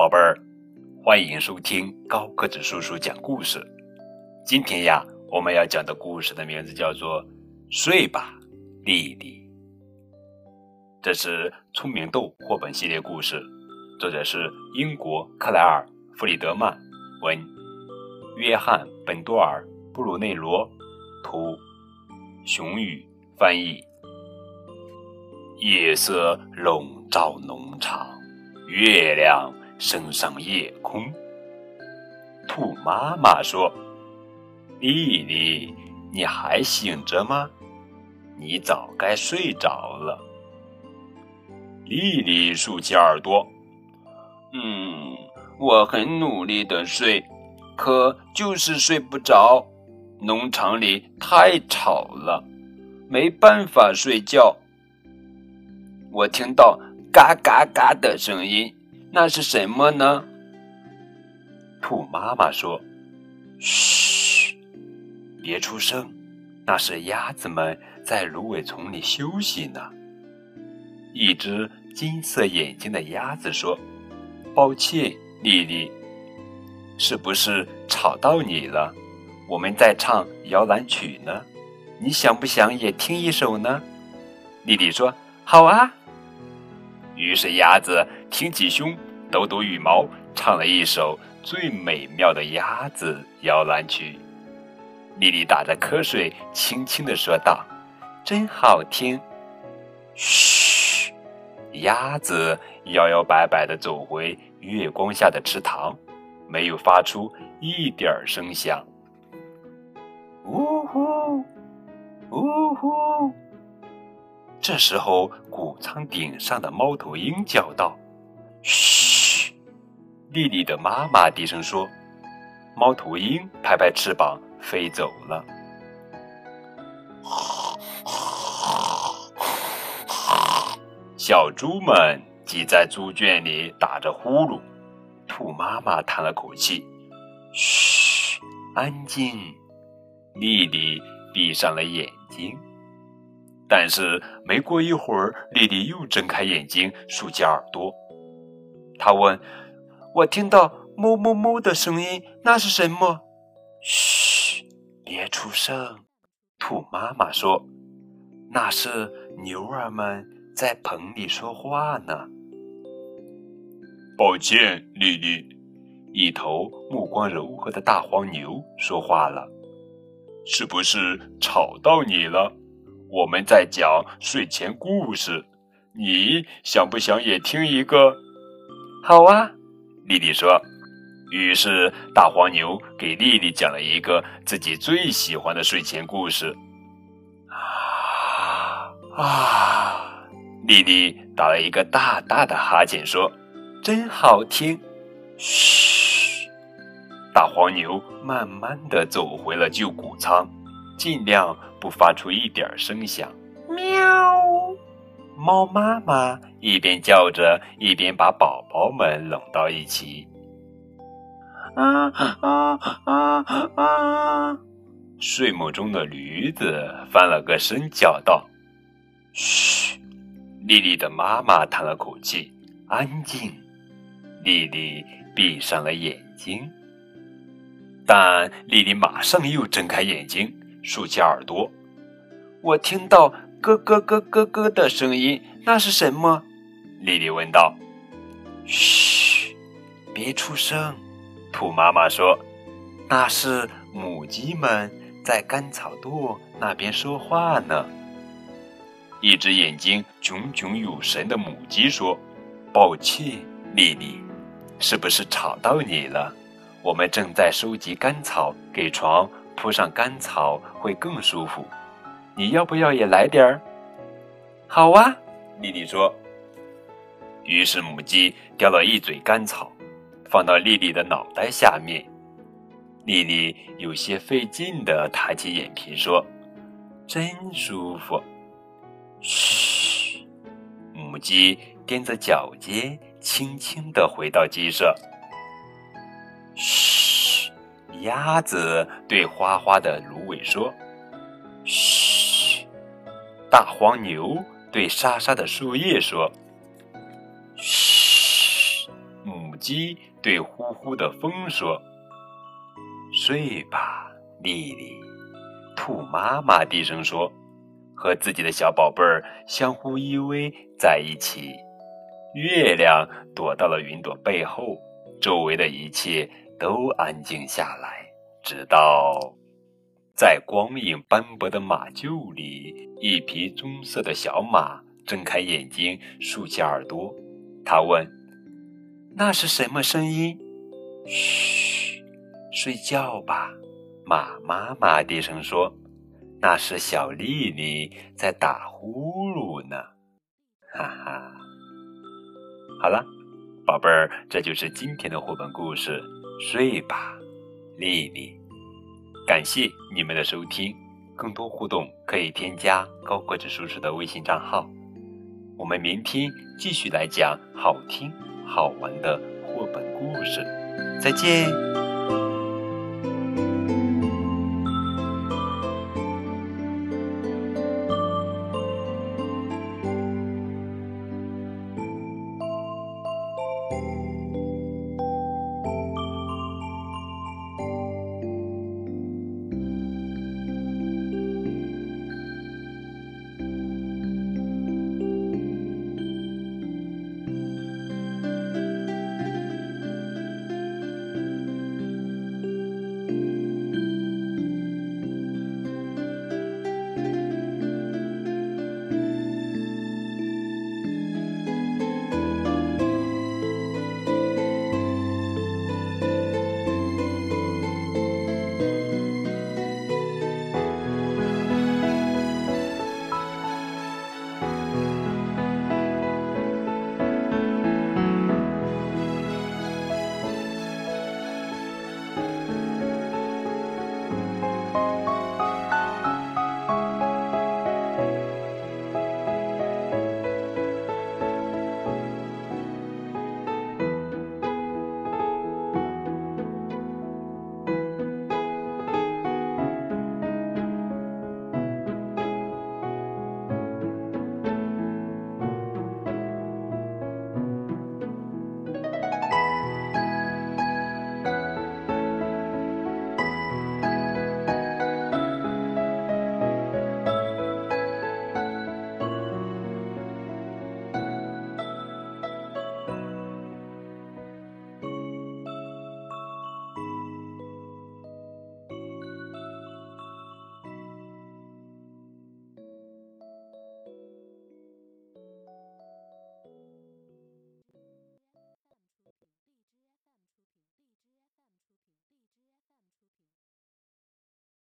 宝贝儿，欢迎收听高个子叔叔讲故事。今天呀，我们要讲的故事的名字叫做《睡吧，丽丽》。这是聪明豆绘本系列故事，作者是英国克莱尔·弗里德曼文，约翰·本多尔·布鲁内罗图，熊宇翻译。夜色笼罩农场，月亮升上夜空。兔妈妈说：“丽丽，你还醒着吗？你早该睡着了。”丽丽竖起耳朵：“嗯，我很努力的睡，可就是睡不着。农场里太吵了，没办法睡觉。”我听到嘎嘎嘎的声音，那是什么呢？兔妈妈说：“嘘，别出声，那是鸭子们在芦苇丛里休息呢。”一只金色眼睛的鸭子说：“抱歉，丽丽，是不是吵到你了？我们在唱摇篮曲呢，你想不想也听一首呢？”丽丽说：“好啊。”于是鸭子挺起胸，抖抖羽毛，唱了一首最美妙的鸭子摇篮曲。丽丽打着瞌睡，轻轻地说道：“真好听。”嘘，鸭子摇摇摆摆地走回月光下的池塘，没有发出一点声响。呜呼，呜呼。这时候，古仓顶上的猫头鹰叫道：“嘘！”丽丽的妈妈低声说。猫头鹰拍拍翅膀飞走了。小猪们挤在猪圈里打着呼噜。兔妈妈叹了口气：“嘘，安静。”丽丽闭上了眼睛。但是没过一会儿，丽丽又睁开眼睛，竖起耳朵。她问：“我听到哞哞哞的声音，那是什么？”“嘘，别出声。”兔妈妈说：“那是牛儿们在棚里说话呢。”抱歉，丽丽。一头目光柔和的大黄牛说话了：“是不是吵到你了？”我们在讲睡前故事，你想不想也听一个？好啊，丽丽说。于是大黄牛给丽丽讲了一个自己最喜欢的睡前故事。啊啊！丽丽打了一个大大的哈欠，说：“真好听。”嘘。大黄牛慢慢的走回了旧谷仓。尽量不发出一点声响。喵！猫妈妈一边叫着，一边把宝宝们拢到一起。啊啊啊啊！睡梦中的驴子翻了个身，叫道：“嘘！”丽丽的妈妈叹了口气：“安静。”丽丽闭上了眼睛，但丽丽马上又睁开眼睛。竖起耳朵，我听到咯咯咯咯咯的声音，那是什么？丽丽问道。嘘，别出声。兔妈妈说：“那是母鸡们在干草垛那边说话呢。”一只眼睛炯炯有神的母鸡说：“抱歉，丽丽，是不是吵到你了？我们正在收集干草，给床。”铺上干草会更舒服，你要不要也来点儿？好啊，丽丽说。于是母鸡叼了一嘴干草，放到丽丽的脑袋下面。丽丽有些费劲地抬起眼皮说：“真舒服。”嘘，母鸡踮着脚尖，轻轻地回到鸡舍。嘘。鸭子对花花的芦苇说：“嘘。”大黄牛对沙沙的树叶说：“嘘。”母鸡对呼呼的风说：“睡吧，丽丽。”兔妈妈低声说：“和自己的小宝贝儿相互依偎在一起。”月亮躲到了云朵背后，周围的一切都安静下来，直到。在光影斑驳的马厩里，一匹棕色的小马睁开眼睛，竖起耳朵。他问：“那是什么声音？”“嘘，睡觉吧。”马妈妈低声说：“那是小丽丽在打呼噜呢。”哈哈。好了，宝贝儿，这就是今天的绘本故事。睡吧，丽丽。感谢你们的收听，更多互动可以添加高个子叔叔的微信账号。我们明天继续来讲好听好玩的绘本故事，再见。